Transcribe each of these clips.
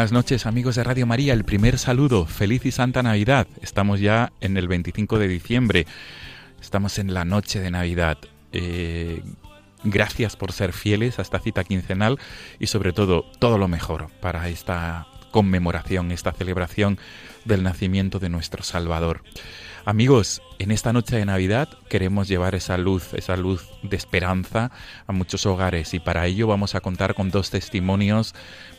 Buenas noches amigos de Radio María, el primer saludo, feliz y santa Navidad. Estamos ya en el 25 de diciembre, estamos en la noche de Navidad. Eh, gracias por ser fieles a esta cita quincenal y sobre todo todo lo mejor para esta conmemoración, esta celebración del nacimiento de nuestro Salvador. Amigos, en esta noche de Navidad queremos llevar esa luz, esa luz de esperanza a muchos hogares y para ello vamos a contar con dos testimonios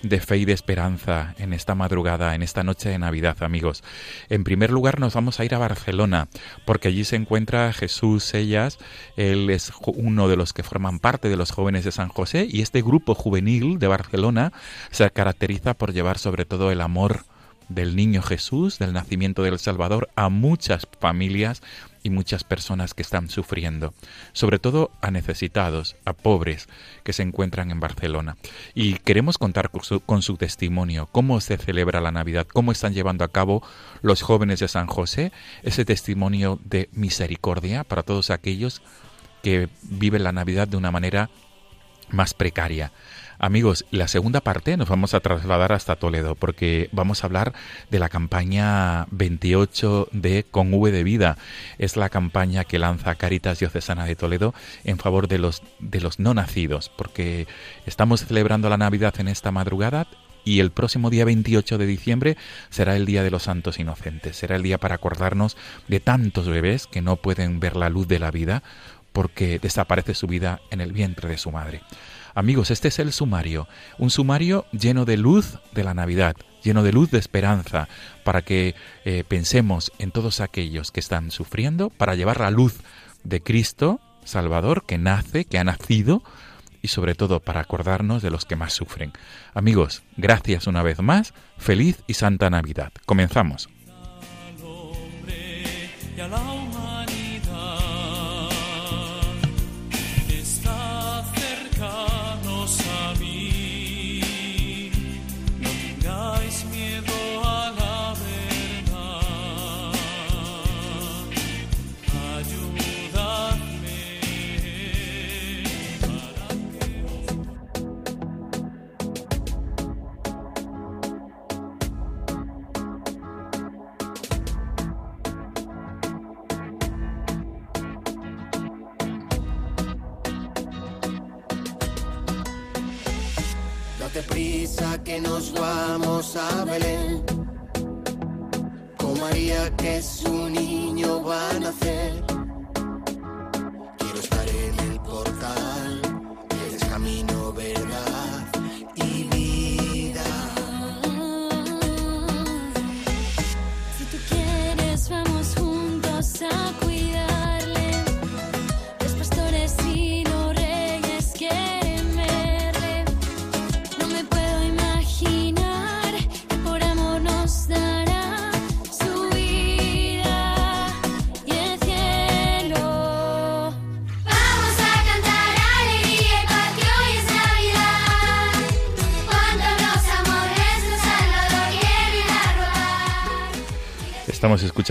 de fe y de esperanza en esta madrugada, en esta noche de Navidad, amigos. En primer lugar nos vamos a ir a Barcelona porque allí se encuentra Jesús Ellas, él es uno de los que forman parte de los jóvenes de San José y este grupo juvenil de Barcelona se caracteriza por llevar sobre todo el amor del niño Jesús, del nacimiento del Salvador, a muchas familias y muchas personas que están sufriendo, sobre todo a necesitados, a pobres que se encuentran en Barcelona. Y queremos contar con su, testimonio, cómo se celebra la Navidad, cómo están llevando a cabo los jóvenes de San José ese testimonio de misericordia para todos aquellos que viven la Navidad de una manera más precaria. Amigos, la segunda parte nos vamos a trasladar hasta Toledo porque vamos a hablar de la campaña 28 de Con V de Vida. Es la campaña que lanza Caritas Diocesana de Toledo en favor de los, de los no nacidos porque estamos celebrando la Navidad en esta madrugada y el próximo día 28 de diciembre será el Día de los Santos Inocentes. Será el día para acordarnos de tantos bebés que no pueden ver la luz de la vida porque desaparece su vida en el vientre de su madre. Amigos, este es el sumario, un sumario lleno de luz de la Navidad, lleno de luz de esperanza, para que eh, pensemos en todos aquellos que están sufriendo, para llevar la luz de Cristo, Salvador, que nace, que ha nacido, y sobre todo para acordarnos de los que más sufren. Amigos, gracias una vez más, feliz y santa Navidad. Comenzamos.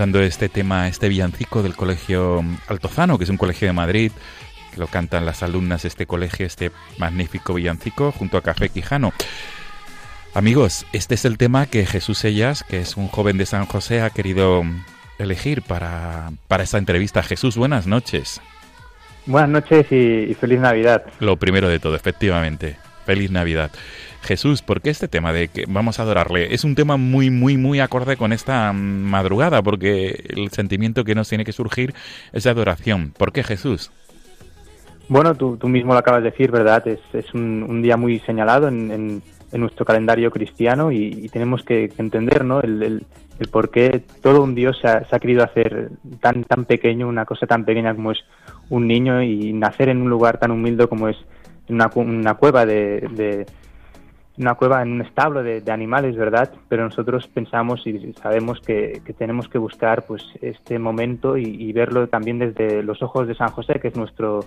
Escuchando este tema, este villancico del Colegio Altozano, que es un colegio de Madrid, que lo cantan las alumnas de este colegio, este magnífico villancico, junto a Café Quijano. Amigos, este es el tema que Jesús Ellas, que es un joven de San José, ha querido elegir para, para esta entrevista. Jesús, buenas noches. Buenas noches y, y feliz Navidad. Lo primero de todo, efectivamente. Feliz Navidad. Jesús, ¿por qué este tema de que vamos a adorarle? Es un tema muy, muy, muy acorde con esta madrugada, porque el sentimiento que nos tiene que surgir es adoración. ¿Por qué Jesús? Bueno, tú, tú mismo lo acabas de decir, ¿verdad? Es, es un, día muy señalado en, en- en nuestro calendario cristiano y, tenemos que, entender, ¿no? El, el- por qué todo un Dios se ha, se ha querido hacer tan, tan pequeño, una cosa tan pequeña como es un niño y nacer en un lugar tan humilde como es una, una cueva de- una cueva en un establo de, de animales, ¿verdad? Pero nosotros pensamos y sabemos que, tenemos que buscar pues este momento y, verlo también desde los ojos de San José, que es nuestro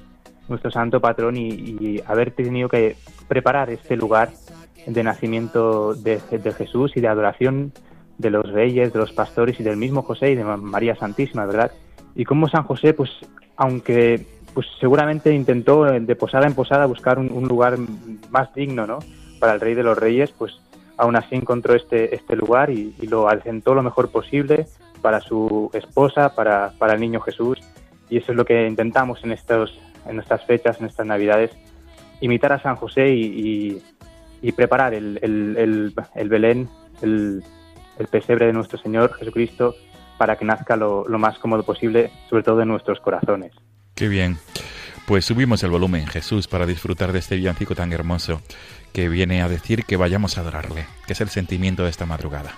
nuestro santo patrón y, haber tenido que preparar este lugar de nacimiento de, Jesús y de adoración de los reyes, de los pastores y del mismo José y de Ma- María Santísima, ¿verdad? Y como San José, pues aunque pues seguramente intentó eh, de posada en posada buscar un lugar más digno, ¿no? Para el rey de los reyes, pues aún así encontró este, este lugar y, y lo asentó lo mejor posible para su esposa, para, para el niño Jesús. Y eso es lo que intentamos en, estos, en estas fechas, en estas Navidades, imitar a San José y, y- y preparar el, el- el- el Belén, el, el pesebre de nuestro Señor Jesucristo, para que nazca lo, lo más cómodo posible, sobre todo en nuestros corazones. Qué bien. Pues subimos el volumen, Jesús, para disfrutar de este villancico tan hermoso que viene a decir que vayamos a adorarle, que es el sentimiento de esta madrugada.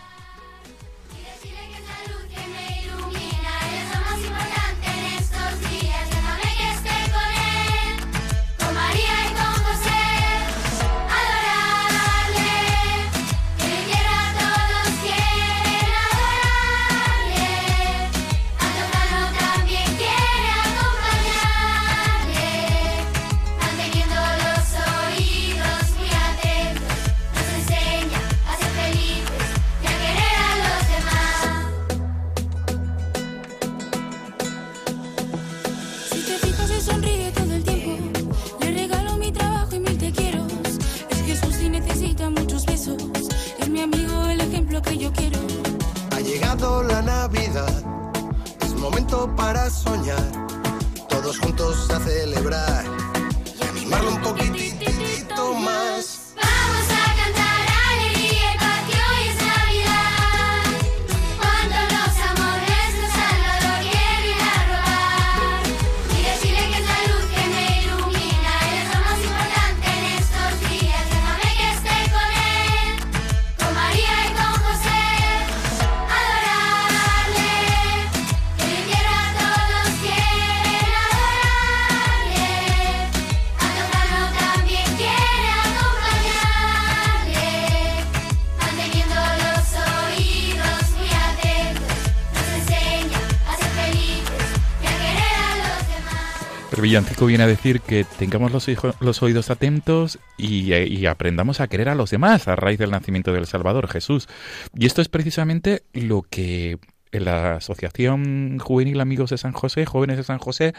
Villancico viene a decir que tengamos los, los oídos atentos y, y aprendamos a querer a los demás a raíz del nacimiento del Salvador, Jesús. Y esto es precisamente lo que en la Asociación Juvenil Amigos de San José, Jóvenes de San José,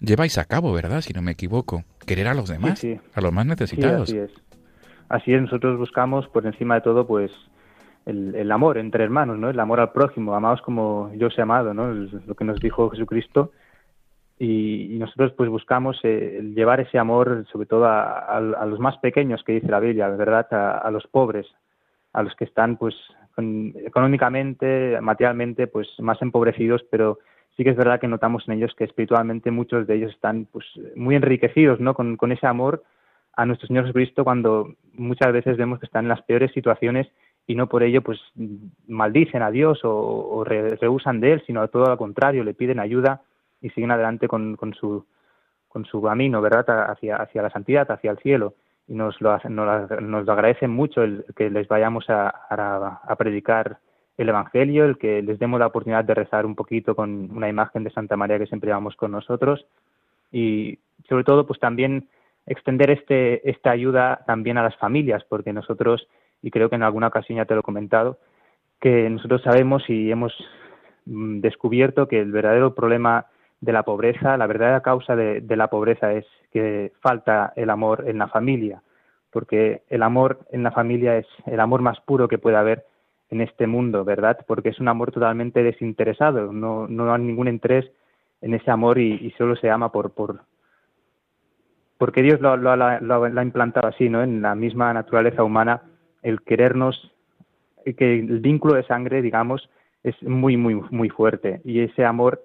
lleváis a cabo, ¿verdad? Si no me equivoco. Querer a los demás, sí. a los más Sí, necesitados. así es. Así es, nosotros buscamos por encima de todo pues el, el amor entre hermanos, ¿no? El amor al prójimo, amados como yo os he amado, ¿no? Es lo que nos dijo Jesucristo. Y, y nosotros pues buscamos eh, llevar ese amor sobre todo a, los más pequeños que dice la Biblia, ¿verdad? A, los pobres, a los que están pues con- económicamente, materialmente pues más empobrecidos, pero sí que es verdad que notamos en ellos que espiritualmente muchos de ellos están pues muy enriquecidos, ¿no? Con, ese amor a nuestro Señor Jesucristo cuando muchas veces vemos que están en las peores situaciones y no por ello pues maldicen a Dios o, o re- rehusan de él, sino todo lo contrario, le piden ayuda y siguen adelante con, con su con su camino, ¿verdad? Hacia, hacia la santidad, hacia el cielo. Y nos lo, hacen- nos, nos lo agradecen mucho el que les vayamos a, a, a predicar el Evangelio, el que les demos la oportunidad de rezar un poquito con una imagen de Santa María que siempre llevamos con nosotros. Y sobre todo, pues también extender este, esta ayuda también a las familias, porque nosotros, y creo que en alguna ocasión ya te lo he comentado, que nosotros sabemos y hemos mm, descubierto que el verdadero problema de la pobreza, la verdadera causa de, la pobreza es que falta el amor en la familia, porque el amor en la familia es el amor más puro que puede haber en este mundo, ¿verdad? Porque es un amor totalmente desinteresado, no, no hay ningún interés en ese amor y, solo se ama por, por porque Dios lo, lo, lo- lo ha implantado así, ¿no? En la misma naturaleza humana, el querernos, que el vínculo de sangre, digamos, es muy, muy, muy fuerte y ese amor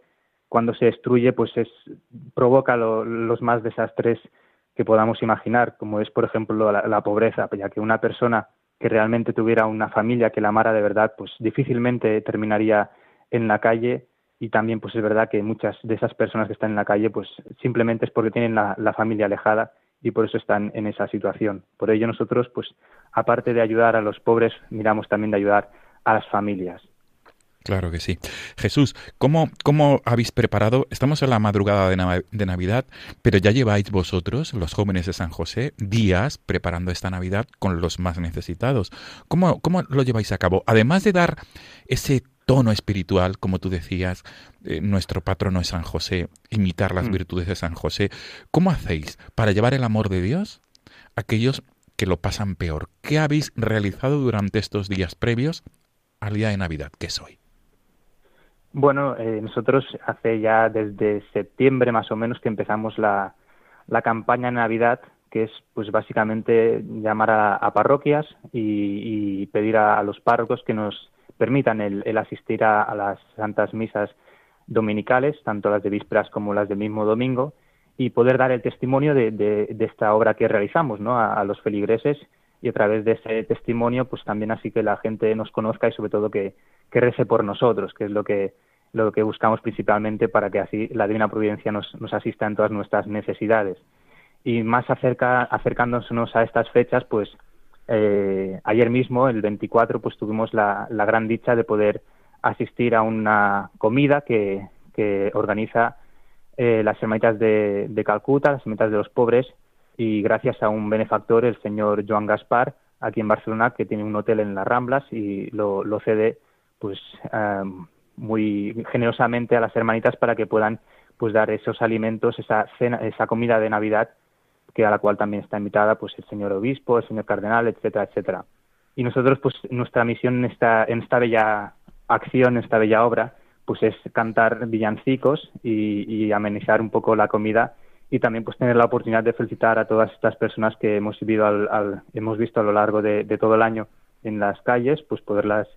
cuando se destruye, pues es provoca lo- los más desastres que podamos imaginar, como es, por ejemplo, la, la pobreza, ya que una persona que realmente tuviera una familia que la amara de verdad, pues difícilmente terminaría en la calle y también pues es verdad que muchas de esas personas que están en la calle pues simplemente es porque tienen la, la familia alejada y por eso están en esa situación. Por ello nosotros pues aparte de ayudar a los pobres miramos también de ayudar a las familias. Claro que sí. Jesús, ¿cómo, cómo habéis preparado? Estamos en la madrugada de, Nav- de Navidad, pero ya lleváis vosotros, los jóvenes de San José, días preparando esta Navidad con los más necesitados. ¿Cómo, cómo lo lleváis a cabo? Además de dar ese tono espiritual, como tú decías, eh, nuestro patrono es San José, imitar las Mm. virtudes de San José, ¿cómo hacéis para llevar el amor de Dios a aquellos que lo pasan peor? ¿Qué habéis realizado durante estos días previos al día de Navidad, que es hoy? Bueno, eh, nosotros hace ya desde septiembre más o menos que empezamos la, la campaña Navidad, que es pues básicamente llamar a, parroquias y, pedir a, los párrocos que nos permitan el, el asistir a, las santas misas dominicales, tanto las de vísperas como las del mismo domingo, y poder dar el testimonio de, de- de esta obra que realizamos ¿no? a los feligreses y a través de ese testimonio pues también así que la gente nos conozca y sobre todo que, que rece por nosotros, que es lo que lo que buscamos principalmente para que así la Divina Providencia nos, nos asista en todas nuestras necesidades. Y más acerca, acercándonos a estas fechas, pues eh, ayer mismo, el 24, pues tuvimos la, la gran dicha de poder asistir a una comida que, que organiza eh, las Hermanitas de, de Calcuta, las Hermanitas de los Pobres, y gracias a un benefactor, el señor Joan Gaspar, aquí en Barcelona, que tiene un hotel en las Ramblas y lo, lo cede pues eh, muy generosamente a las hermanitas para que puedan pues dar esos alimentos, esa cena, esa comida de Navidad que a la cual también está invitada pues el señor obispo, el señor cardenal, etcétera, etcétera. Y nosotros pues nuestra misión en esta en esta bella acción, en esta bella obra, pues es cantar villancicos y, y amenizar un poco la comida y también pues tener la oportunidad de felicitar a todas estas personas que hemos vivido al, al- hemos visto a lo largo de, de todo el año en las calles, pues poderlas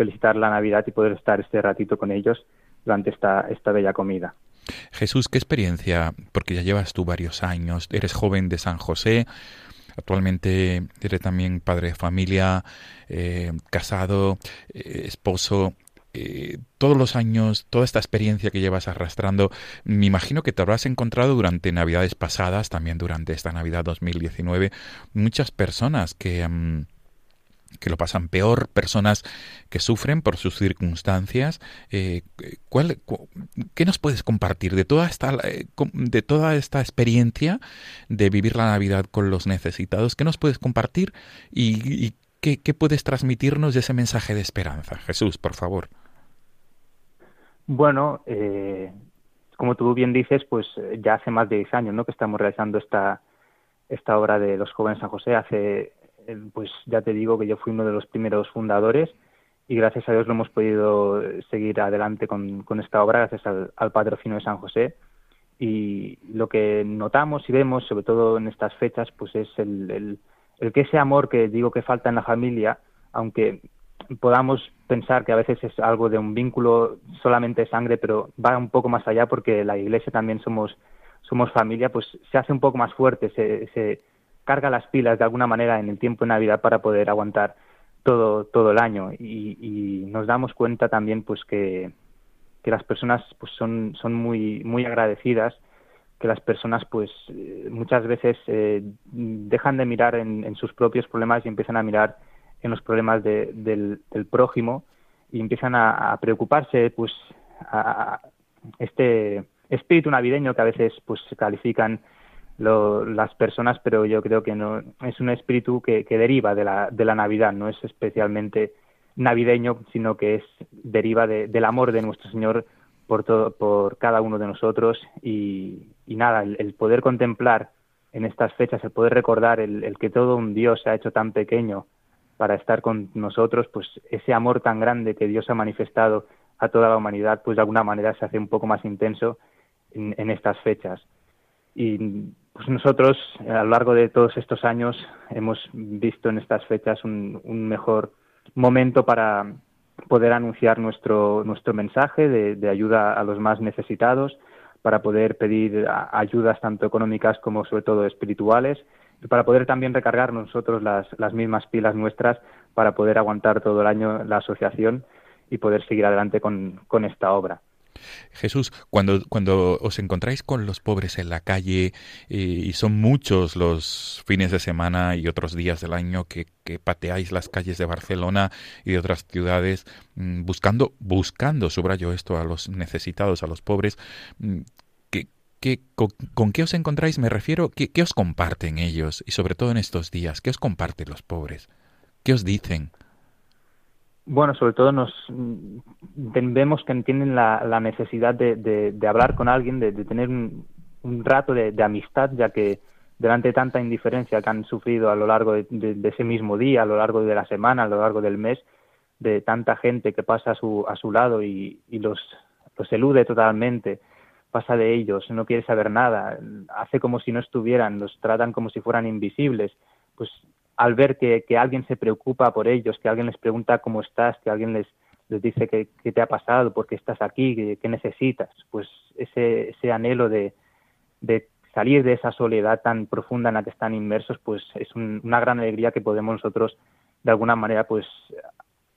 felicitar la Navidad y poder estar este ratito con ellos durante esta, esta bella comida. Jesús, ¿qué experiencia? Porque ya llevas tú varios años, eres joven de San José, actualmente eres también padre de familia, eh, casado, eh, esposo. eh, todos los años, toda esta experiencia que llevas arrastrando, me imagino que te habrás encontrado durante Navidades pasadas, también durante esta Navidad 2019, muchas personas que... mm, que lo pasan peor, personas que sufren por sus circunstancias. Eh, ¿cuál, cu- ¿Qué nos puedes compartir de toda esta eh, de toda esta experiencia de vivir la Navidad con los necesitados? ¿Qué nos puedes compartir y, qué, puedes transmitirnos de ese mensaje de esperanza? Jesús, por favor. Bueno, eh, como tú bien dices, pues ya hace más de 10 años ¿no? que estamos realizando esta, esta obra de los jóvenes San José. Hace, pues ya te digo que yo fui uno de los primeros fundadores y gracias a Dios lo hemos podido eh, seguir adelante con, con esta obra gracias al, al patrocinio de San José. Y lo que notamos y vemos, sobre todo en estas fechas, pues es el, el, que ese amor que digo que falta en la familia, aunque podamos pensar que a veces es algo de un vínculo solamente de sangre, pero va un poco más allá porque la Iglesia también somos somos familia, pues se hace un poco más fuerte, se carga las pilas de alguna manera en el tiempo de Navidad para poder aguantar todo todo el año. Y, nos damos cuenta también pues que, que las personas pues son son muy muy agradecidas que las personas pues eh, muchas veces eh, dejan de mirar en, sus propios problemas y empiezan a mirar en los problemas de- del, prójimo y empiezan a, a preocuparse pues a, a este espíritu navideño que a veces pues se califican lo- las personas pero yo creo que no es un espíritu que, que deriva de la, de la Navidad no es especialmente navideño, sino que es deriva de- del amor de nuestro Señor por todo, por cada uno de nosotros y, nada, el, poder contemplar en estas fechas, el poder recordar el, el que todo un Dios se ha hecho tan pequeño para estar con nosotros, pues ese amor tan grande que Dios ha manifestado a toda la humanidad, pues de alguna manera se hace un poco más intenso en, en estas fechas. Y pues nosotros a lo largo de todos estos años hemos visto en estas fechas un, mejor momento para poder anunciar nuestro, nuestro mensaje de, de ayuda a los más necesitados, para poder pedir ayudas tanto económicas como sobre todo espirituales y para poder también recargar nosotros las, las mismas pilas nuestras para poder aguantar todo el año la asociación y poder seguir adelante con, con esta obra. Jesús, cuando, cuando os encontráis con los pobres en la calle eh, y son muchos los fines de semana y otros días del año que, que pateáis las calles de Barcelona y de otras ciudades mm, buscando, buscando, subrayo esto, a los necesitados, a los pobres, mm, ¿qué, qué- con, con qué os encontráis? Me refiero, ¿qué, ¿qué os comparten ellos? Y sobre todo en estos días, ¿qué os comparten los pobres? ¿Qué os dicen? Bueno, sobre todo nos mm, vemos que tienen la, necesidad de, hablar con alguien, de, de tener un, un rato de, amistad, ya que delante de tanta indiferencia que han sufrido a lo largo de, ese mismo día, a lo largo de la semana, a lo largo del mes, de tanta gente que pasa a su, a su lado y, y los, los elude totalmente, pasa de ellos, no quiere saber nada, hace como si no estuvieran, los tratan como si fueran invisibles, pues al ver que, alguien se preocupa por ellos, que alguien les pregunta cómo estás, que alguien les, dice qué te ha pasado, por qué estás aquí, qué necesitas, pues ese, ese anhelo de, de salir de esa soledad tan profunda en la que están inmersos, pues es un- una gran alegría que podemos nosotros de alguna manera pues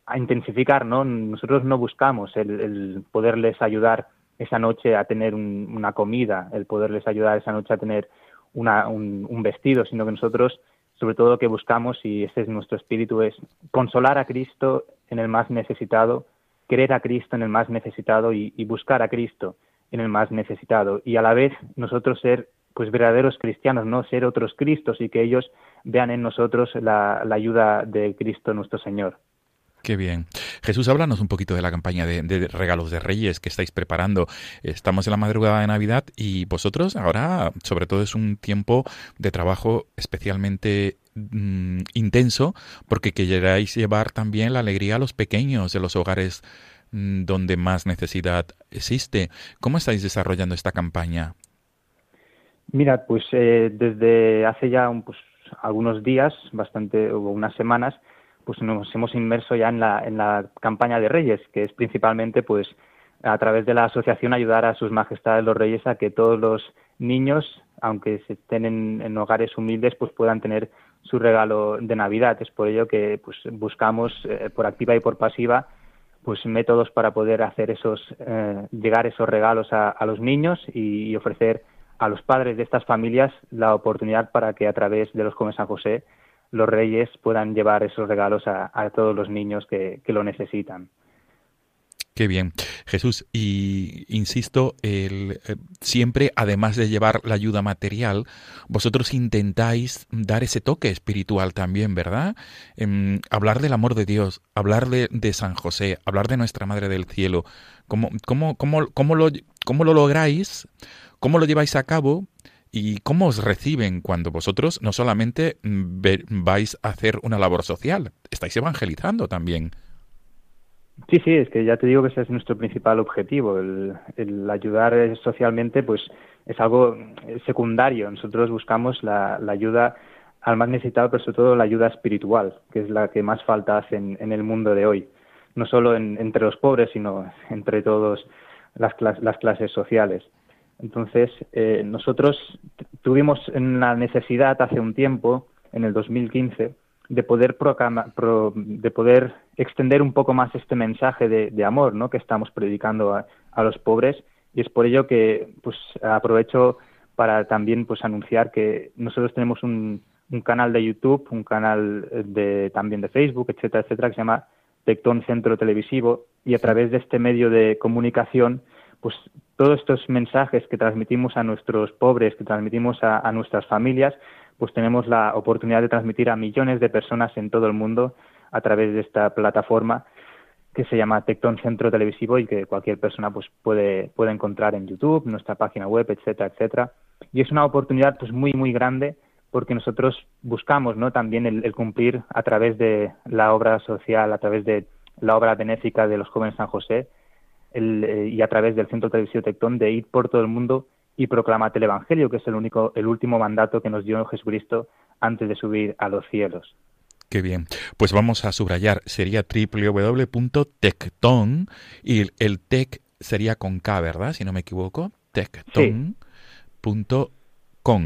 a intensificar, ¿no? Nosotros no buscamos el, el poderles ayudar esa noche a tener un- una comida, el poderles ayudar esa noche a tener una- un, un vestido, sino que nosotros, sobre todo, lo que buscamos, y ese es nuestro espíritu, es consolar a Cristo en el más necesitado, querer a Cristo en el más necesitado y, buscar a Cristo en el más necesitado. Y a la vez nosotros ser pues verdaderos cristianos, no ser otros Cristos y que ellos vean en nosotros la ayuda de Cristo nuestro Señor. Qué bien. Jesús, háblanos un poquito de la campaña de, regalos de Reyes que estáis preparando. Estamos en la madrugada de Navidad y vosotros ahora, sobre todo, es un tiempo de trabajo especialmente mm, intenso porque queráis llevar también la alegría a los pequeños de los hogares mm, donde más necesidad existe. ¿Cómo estáis desarrollando esta campaña? Mira, pues eh, desde hace ya un, pues, algunos días, bastante o unas semanas, pues nos hemos inmerso ya en la, en la campaña de Reyes, que es principalmente pues a través de la asociación ayudar a sus majestades los reyes a que todos los niños, aunque estén en, en hogares humildes, pues puedan tener su regalo de Navidad. Es por ello que pues buscamos eh, por activa y por pasiva pues métodos para poder hacer esos eh, llegar esos regalos a, a los niños y, y ofrecer a los padres de estas familias la oportunidad para que a través de los Jóvenes San José los reyes puedan llevar esos regalos a, a todos los niños que, que lo necesitan. Qué bien. Jesús, y insisto, el, eh, siempre, además de llevar la ayuda material, vosotros intentáis dar ese toque espiritual también, ¿verdad? Em, hablar del amor de Dios, hablar de, de San José, hablar de nuestra Madre del Cielo. ¿Cómo, cómo, cómo, cómo, lo, ¿Cómo lo lográis? ¿Cómo lo lleváis a cabo? ¿Y cómo os reciben cuando vosotros no solamente mm, vais a hacer una labor social, estáis evangelizando también? Sí, sí, es que ya te digo que ese es nuestro principal objetivo, el, ayudar socialmente, pues es algo secundario. Nosotros buscamos la, ayuda al más necesitado, pero sobre todo la ayuda espiritual, que es la que más falta hace en, el mundo de hoy. No solo en- entre los pobres, sino entre todas las, las clases sociales. Entonces, eh, nosotros tuvimos la necesidad hace un tiempo, en el 2015, de poder proclama- pro- de poder extender un poco más este mensaje de, de amor, ¿no? Que estamos predicando a, a los pobres. Y es por ello que, pues, aprovecho para también, pues, anunciar que nosotros tenemos un, un canal de YouTube, un canal de también de Facebook, etcétera, etcétera, que se llama Tectón Centro Televisivo. Y a través de este medio de comunicación, pues todos estos mensajes que transmitimos a nuestros pobres, que transmitimos a, nuestras familias, pues tenemos la oportunidad de transmitir a millones de personas en todo el mundo a través de esta plataforma que se llama Tecton Centro Televisivo y que cualquier persona pues puede, puede encontrar en YouTube, nuestra página web, etcétera, etcétera. Y es una oportunidad pues muy, muy grande porque nosotros buscamos ¿no? también el, el cumplir a través de la obra social, a través de la obra benéfica de los jóvenes San José el, eh, y a través del Centro Televisivo Tectón de ir por todo el mundo y proclamar el Evangelio, que es el único, el último mandato que nos dio Jesucristo antes de subir a los cielos. Qué bien. Pues vamos a subrayar, sería www.tecton y el, tec sería con K, ¿verdad? Si no me equivoco. Tecton.com.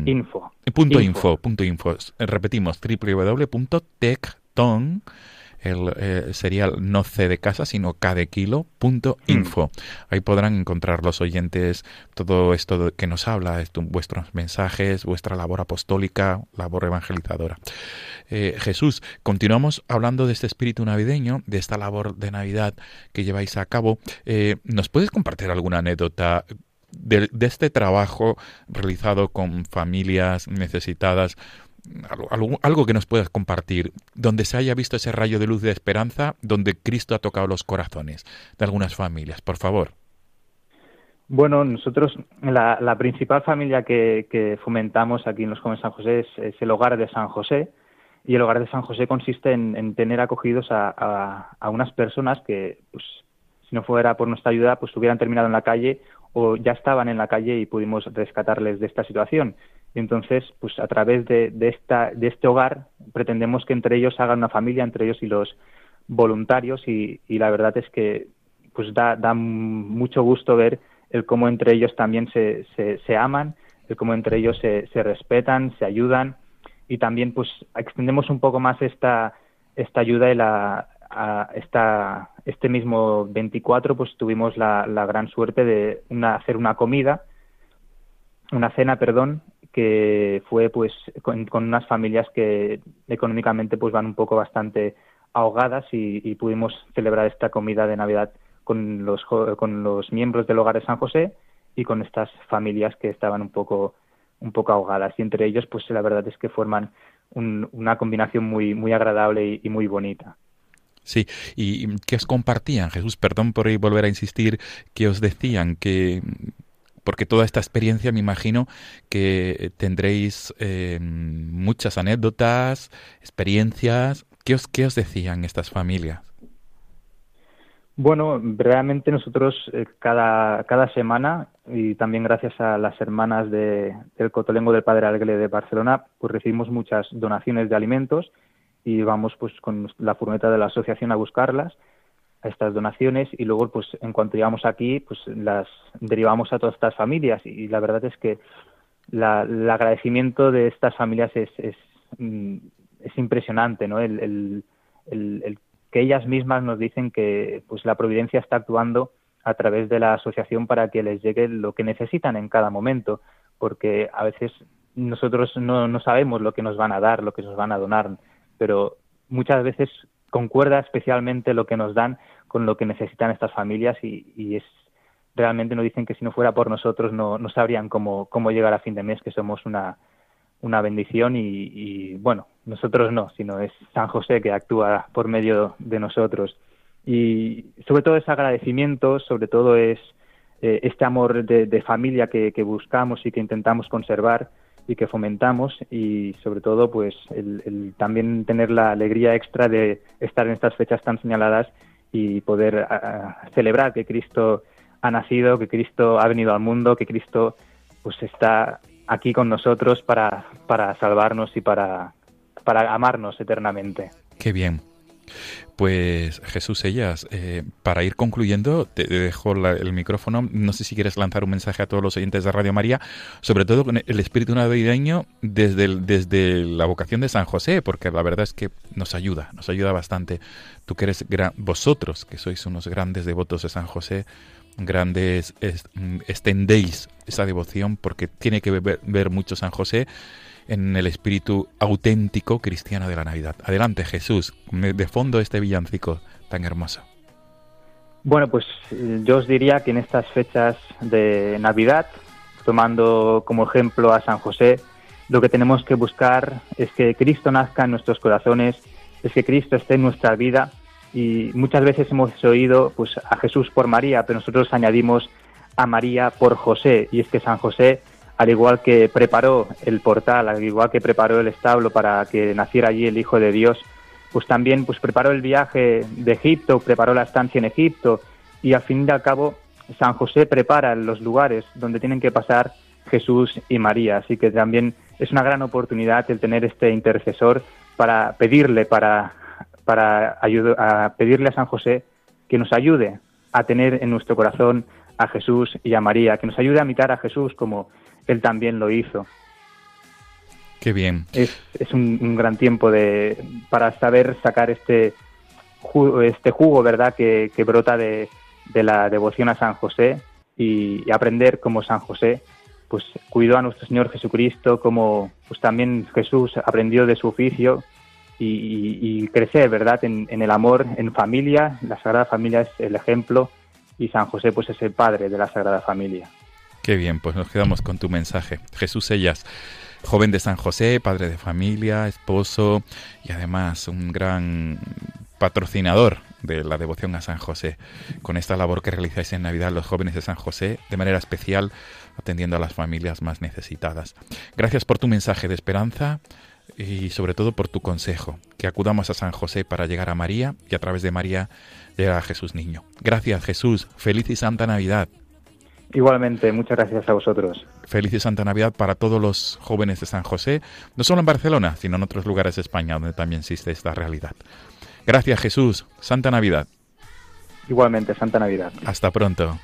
Info. Punto Info. info, punto info. Repetimos, www.tecton, el, eh, sería el no C de casa, sino K de kilo, punto info. Ahí podrán encontrar los oyentes todo esto que nos habla, esto, vuestros mensajes, vuestra labor apostólica, labor evangelizadora. Eh, Jesús, continuamos hablando de este espíritu navideño, de esta labor de Navidad que lleváis a cabo. Eh, ¿Nos puedes compartir alguna anécdota de, de este trabajo realizado con familias necesitadas? Algo, algo- que nos puedas compartir, donde se haya visto ese rayo de luz de esperanza, donde Cristo ha tocado los corazones de algunas familias, por favor. Bueno, nosotros, la, principal familia que, fomentamos aquí en los Jóvenes San José es, el Hogar de San José. Y el Hogar de San José consiste en, en tener acogidos a, a- a unas personas que, pues, si no fuera por nuestra ayuda, pues hubieran terminado en la calle o ya estaban en la calle y pudimos rescatarles de esta situación. Entonces, pues a través de, de, esta, de este hogar, pretendemos que entre ellos hagan una familia, entre ellos y los voluntarios, y, y la verdad es que pues da, da mucho gusto ver el cómo entre ellos también se, se, se aman, el cómo entre ellos se, se respetan, se ayudan. Y también pues extendemos un poco más esta, esta ayuda y la, a esta, este mismo 24 pues tuvimos la, la gran suerte de una, hacer una comida, una cena, perdón, que fue pues con, con unas familias que económicamente pues van un poco bastante ahogadas y, pudimos celebrar esta comida de Navidad con los, con los miembros del hogar de San José y con estas familias que estaban un poco un poco ahogadas y entre ellos pues la verdad es que forman un- una combinación muy muy agradable y, y muy bonita. Sí, y ¿qué os compartían, Jesús? Perdón por volver a insistir, que os decían que, porque toda esta experiencia me imagino que tendréis eh, muchas anécdotas, experiencias, ¿qué os, qué os decían estas familias? Bueno, realmente nosotros eh, cada, cada semana y también gracias a las hermanas de, del Cotolengo del Padre Alguele de Barcelona, pues recibimos muchas donaciones de alimentos y vamos pues con la furgoneta de la asociación a buscarlas estas donaciones y luego pues en cuanto llegamos aquí pues las derivamos a todas estas familias y la verdad es que la, el agradecimiento de estas familias es, es, mm, es impresionante, ¿no? El, el, el, el que ellas mismas nos dicen que pues la providencia está actuando a través de la asociación para que les llegue lo que necesitan en cada momento, porque a veces nosotros no, no sabemos lo que nos van a dar, lo que nos van a donar, pero muchas veces concuerda especialmente lo que nos dan con lo que necesitan estas familias y, es realmente nos dicen que si no fuera por nosotros no, no sabrían cómo, cómo llegar a fin de mes, que somos una, una bendición y, y, bueno, nosotros no, sino es San José que actúa por medio de nosotros. Y sobre todo es agradecimiento, sobre todo es eh, este amor de, de familia que, que, buscamos y que intentamos conservar y que fomentamos y sobre todo pues el, también tener la alegría extra de estar en estas fechas tan señaladas y poder uh, celebrar que Cristo ha nacido, que Cristo ha venido al mundo, que Cristo pues está aquí con nosotros para, para salvarnos y para, para amarnos eternamente. Qué bien. Pues Jesús Ellas, eh, para ir concluyendo, te dejo la, el micrófono. No sé si quieres lanzar un mensaje a todos los oyentes de Radio María, sobre todo con el espíritu navideño desde, el, desde la vocación de San José, porque la verdad es que nos ayuda, nos ayuda bastante. Tú que eres, gran, vosotros que sois unos grandes devotos de San José, grandes, est, extendéis esa devoción porque tiene que ver, ver mucho San José en el espíritu auténtico cristiano de la Navidad. Adelante, Jesús, de fondo este villancico tan hermoso. Bueno, pues yo os diría que en estas fechas de Navidad, tomando como ejemplo a San José, lo que tenemos que buscar es que Cristo nazca en nuestros corazones, es que Cristo esté en nuestra vida y muchas veces hemos oído pues a Jesús por María, pero nosotros añadimos a María por José y es que San José al igual que preparó el portal, al igual que preparó el establo para que naciera allí el Hijo de Dios, pues también pues preparó el viaje de Egipto, preparó la estancia en Egipto y al fin y al cabo San José prepara los lugares donde tienen que pasar Jesús y María, así que también es una gran oportunidad el tener este intercesor para pedirle para para a pedirle a San José que nos ayude a tener en nuestro corazón a Jesús y a María, que nos ayude a imitar a Jesús como él también lo hizo. Qué bien. Es, es un, un gran tiempo de, para saber sacar este, ju- este jugo, ¿verdad?, que, que brota de, de la devoción a San José y, y aprender como San José pues cuidó a nuestro Señor Jesucristo, como pues también Jesús aprendió de su oficio y, y- y crecer, ¿verdad?, en, en el amor, en familia. La Sagrada Familia es el ejemplo y San José pues es el padre de la Sagrada Familia. Qué bien, pues nos quedamos con tu mensaje. Jesús Ellas, joven de San José, padre de familia, esposo y además un gran patrocinador de la devoción a San José. Con esta labor que realizáis en Navidad los jóvenes de San José, de manera especial atendiendo a las familias más necesitadas. Gracias por tu mensaje de esperanza y sobre todo por tu consejo, que acudamos a San José para llegar a María y a través de María llegar a Jesús Niño. Gracias Jesús, feliz y santa Navidad. Igualmente, muchas gracias a vosotros. Feliz y Santa Navidad para todos los jóvenes de San José, no solo en Barcelona, sino en otros lugares de España donde también existe esta realidad. Gracias Jesús, Santa Navidad. Igualmente, Santa Navidad. Hasta pronto.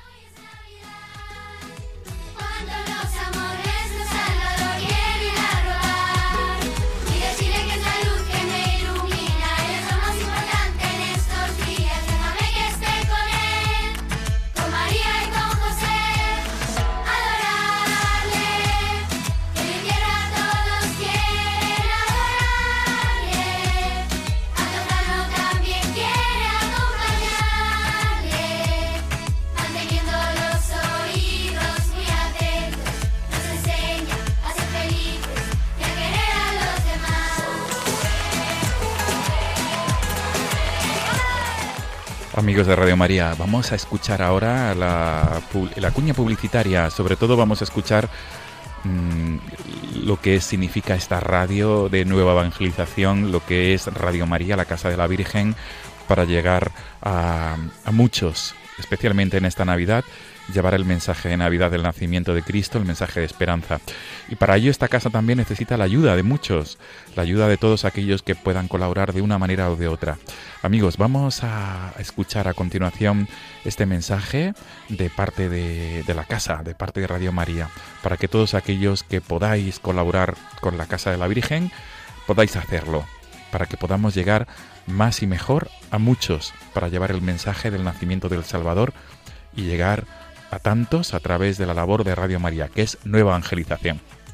Amigos de Radio María, vamos a escuchar ahora la, la cuña publicitaria. Sobre todo vamos a escuchar mm, lo que significa esta radio de nueva evangelización, lo que es Radio María, la Casa de la Virgen, para llegar a muchos, especialmente en esta Navidad, llevar el mensaje de Navidad del nacimiento de Cristo, el mensaje de esperanza. Y para ello esta casa también necesita la ayuda de muchos, la ayuda de todos aquellos que puedan colaborar de una manera o de otra. Amigos, vamos a escuchar a continuación este mensaje de parte de, la casa, de parte de Radio María, para que todos aquellos que podáis colaborar con la Casa de la Virgen, podáis hacerlo, para que podamos llegar más y mejor a muchos, para llevar el mensaje del nacimiento del Salvador y llegar a tantos a través de la labor de Radio María, que es nueva evangelización. A a.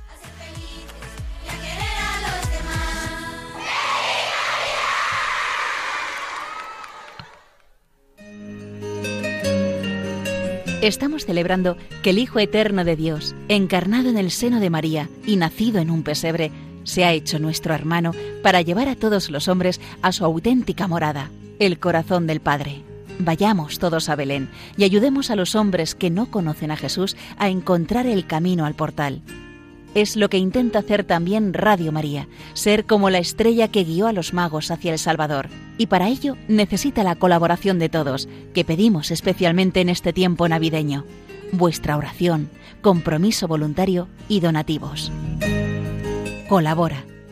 Estamos celebrando que el Hijo Eterno de Dios, encarnado en el seno de María y nacido en un pesebre, se ha hecho nuestro hermano para llevar a todos los hombres a su auténtica morada, el corazón del Padre. Vayamos todos a Belén y ayudemos a los hombres que no conocen a Jesús a encontrar el camino al portal. Es lo que intenta hacer también Radio María, ser como la estrella que guió a los magos hacia el Salvador. Y para ello necesita la colaboración de todos, que pedimos especialmente en este tiempo navideño. Vuestra oración, compromiso voluntario y donativos. Colabora.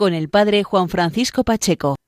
con el padre Juan Francisco Pacheco.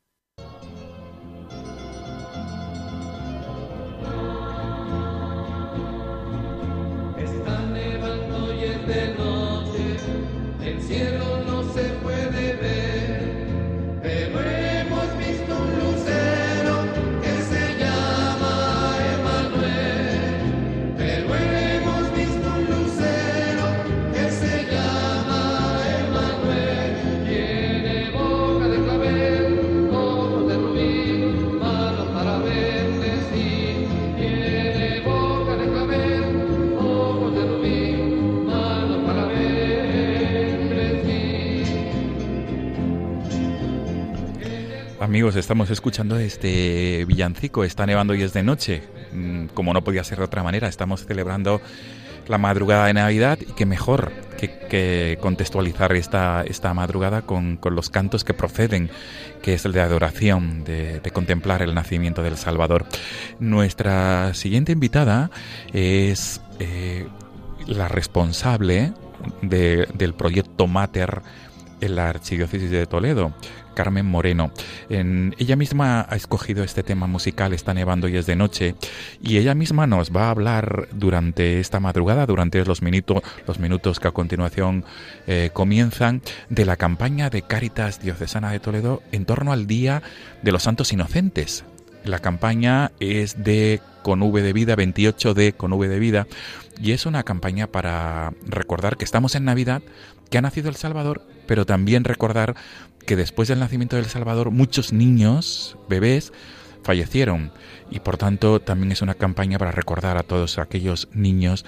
Estamos escuchando este villancico, está nevando y es de noche. Mm, Como no podía ser de otra manera, estamos celebrando la madrugada de Navidad y qué mejor que, contextualizar esta, esta madrugada con, con los cantos que proceden, que es el de adoración, de, de contemplar el nacimiento del Salvador. Nuestra siguiente invitada es eh, la responsable de- del proyecto Mater en la Archidiócesis de Toledo, Carmen Moreno. En- ella misma ha escogido este tema musical, Está nevando y es de noche, y ella misma nos va a hablar durante esta madrugada, durante los, minuto- los minutos que a continuación eh, comienzan, de la campaña de Cáritas Diocesana de Toledo en torno al Día de los Santos Inocentes. La campaña es de Con V de Vida, 28 de Con V de Vida, y es una campaña para recordar que estamos en Navidad, que ha nacido el Salvador, pero también recordar que después del nacimiento del Salvador muchos niños, bebés, fallecieron y por tanto también es una campaña para recordar a todos aquellos niños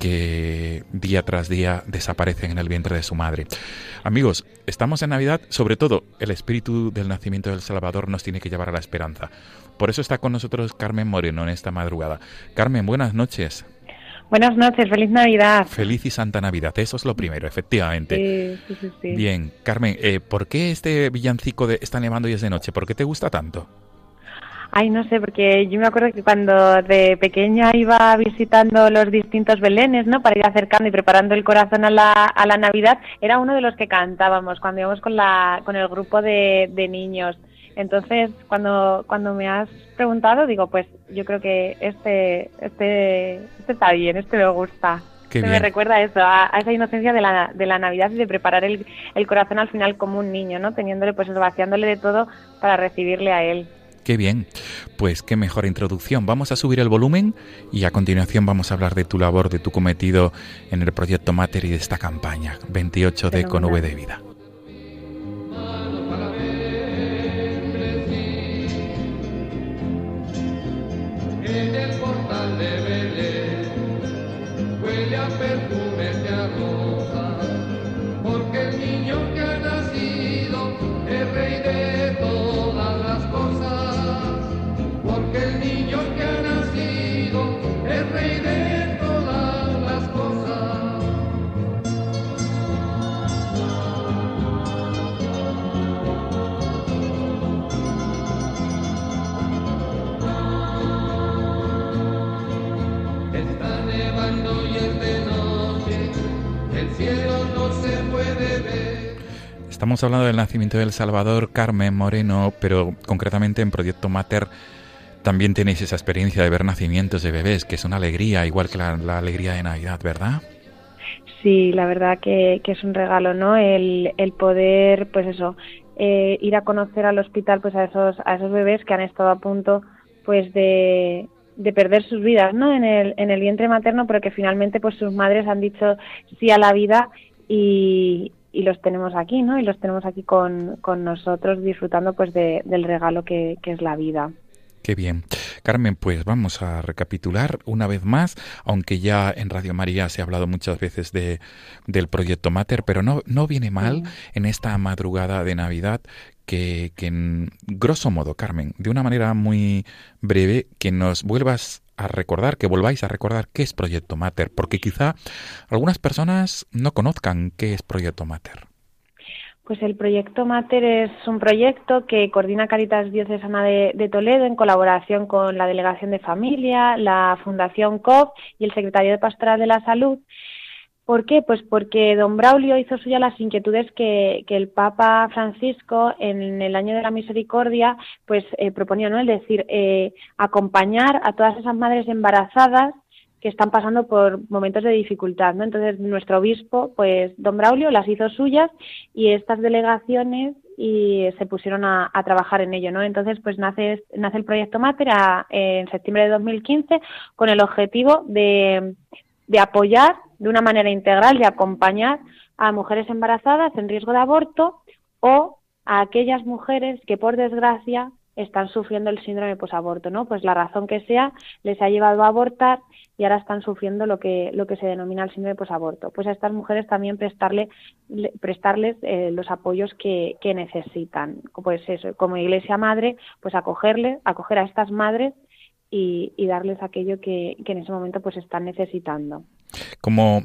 que día tras día desaparecen en el vientre de su madre. Amigos, estamos en Navidad, sobre todo el espíritu del nacimiento del Salvador nos tiene que llevar a la esperanza. Por eso está con nosotros Carmen Moreno en esta madrugada. Carmen, buenas noches. Buenas noches, feliz Navidad. Feliz y Santa Navidad, eso es lo primero, efectivamente. Sí, sí, sí. Bien, Carmen, eh, ¿por qué este villancico de Está nevando y es de noche? ¿Por qué te gusta tanto? Ay, no sé, porque yo me acuerdo que cuando de pequeña iba visitando los distintos belenes, ¿no? Para ir acercando y preparando el corazón a la, a la Navidad, era uno de los que cantábamos cuando íbamos con, la, con el grupo de, de niños. Entonces, cuando, cuando me has preguntado, digo, pues yo creo que este, este, este está bien, este me gusta. Qué Se me bien. recuerda a eso, a, a esa inocencia de la, de la Navidad y de preparar el, el corazón al final como un niño, ¿no? Teniéndole, pues vaciándole de todo para recibirle a él. Qué bien. Pues qué mejor introducción. Vamos a subir el volumen y a continuación vamos a hablar de tu labor, de tu cometido en el proyecto Mater y de esta campaña 28 de Con V de Vida. En el portal de Belén. Huele a perfumes de a Estamos hablando del nacimiento del Salvador, Carmen Moreno, pero concretamente en Proyecto Mater también tenéis esa experiencia de ver nacimientos de bebés, que es una alegría, igual que la, alegría de Navidad, ¿verdad? Sí, la verdad que, que es un regalo, ¿no? El, el poder, pues eso, eh, ir a conocer al hospital, pues a esos, a esos bebés que han estado a punto, pues de, de perder sus vidas, ¿no? En el, en el vientre materno, pero que finalmente, pues sus madres han dicho sí a la vida y, y los tenemos aquí, ¿no? Y los tenemos aquí con, con nosotros disfrutando, pues, de, del regalo que, que es la vida. Qué bien. Carmen, pues vamos a recapitular una vez más, aunque ya en Radio María se ha hablado muchas veces de, del proyecto Mater, pero no, no viene mal en esta madrugada de Navidad que, que en grosso modo, Carmen, de una manera muy breve, que nos vuelvas a recordar, que volváis a recordar qué es Proyecto Mater, porque quizá algunas personas no conozcan qué es Proyecto Mater. Pues el proyecto Mater es un proyecto que coordina Caritas Diocesana de, de Toledo en colaboración con la Delegación de Familia, la Fundación COP y el Secretario de Pastoral de la Salud. ¿Por qué? Pues porque don Braulio hizo suya las inquietudes que, el Papa Francisco en el año de la misericordia pues eh, proponía, ¿no? Es decir, eh, acompañar a todas esas madres embarazadas que están pasando por momentos de dificultad, ¿no? Entonces nuestro obispo, pues don Braulio las hizo suyas y estas delegaciones y se pusieron a, trabajar en ello, ¿no? Entonces pues nace nace el proyecto Mater en septiembre de 2015 con el objetivo de de apoyar de una manera integral, de acompañar a mujeres embarazadas en riesgo de aborto o a aquellas mujeres que por desgracia están sufriendo el síndrome posaborto, ¿no? Pues la razón que sea les ha llevado a abortar y ahora están sufriendo lo que lo que se denomina el síndrome posaborto. Pues a estas mujeres también prestarle le- prestarles eh, los apoyos que, que necesitan. Pues eso, como iglesia madre, pues acogerle, acoger a estas madres y, y darles aquello que, que en ese momento pues están necesitando. ¿Cómo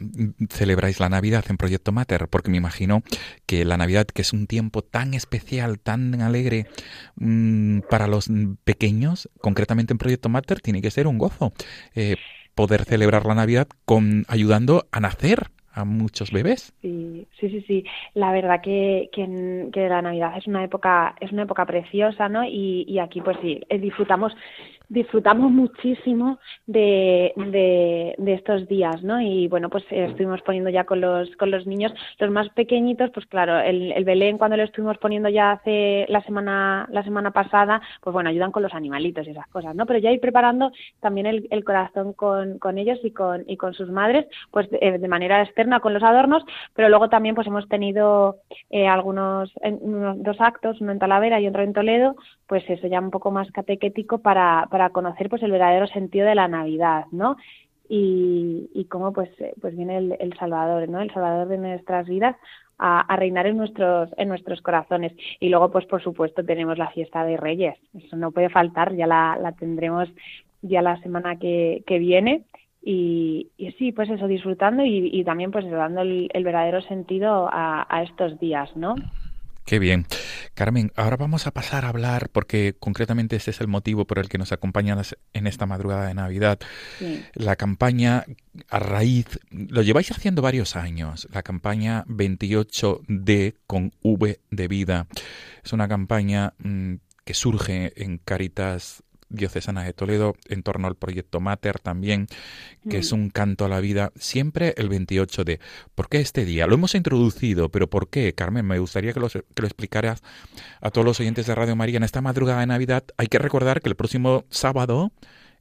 celebráis la Navidad en Proyecto Mater? Porque me imagino que la Navidad, que es un tiempo tan especial, tan alegre mm, para los pequeños, concretamente en Proyecto Mater, tiene que ser un gozo eh, poder celebrar la Navidad ayudando a nacer a muchos bebés. Sí, sí, sí. La verdad que, que, que la Navidad es una época, es una época preciosa, ¿no? Y, y aquí, pues sí, eh, disfrutamos, disfrutamos muchísimo de, de, de estos días, ¿no? Y bueno, pues eh, estuvimos poniendo ya con los, con los niños, los más pequeñitos, pues claro, el, el Belén cuando lo estuvimos poniendo ya hace la semana, la semana pasada, pues bueno, ayudan con los animalitos y esas cosas, ¿no? Pero ya ir preparando también el, corazón con, con ellos y con, y con sus madres, pues eh, de manera externa con los adornos, pero luego también pues hemos tenido eh, algunos, en- unos dos actos, uno en Talavera y otro en Toledo, pues eso ya un poco más catequético para, para conocer pues el verdadero sentido de la Navidad, ¿no? Y, y cómo pues, eh, pues viene el, Salvador, ¿no? El Salvador de nuestras vidas a, reinar en nuestros, en nuestros corazones. Y luego, pues por supuesto, tenemos la fiesta de Reyes. Eso no puede faltar, ya la, tendremos ya la semana que, que viene. Y, sí, pues eso, disfrutando y, y también pues dando el, el verdadero sentido a, a estos días, ¿no? Qué bien. Carmen, ahora vamos a pasar a hablar, porque concretamente ese es el motivo por el que nos acompañas en esta madrugada de Navidad. Sí. La campaña a raíz, lo lleváis haciendo varios años, la campaña 28D con V de vida. Es una campaña mm, que surge en Caritas Diocesana de Toledo en torno al proyecto Mater también, que es un canto a la vida, siempre el 28 de. ¿Por qué este día? Lo hemos introducido, pero ¿por qué, Carmen? Me gustaría que lo, que lo explicaras a todos los oyentes de Radio María en esta madrugada de Navidad. Hay que recordar que el próximo sábado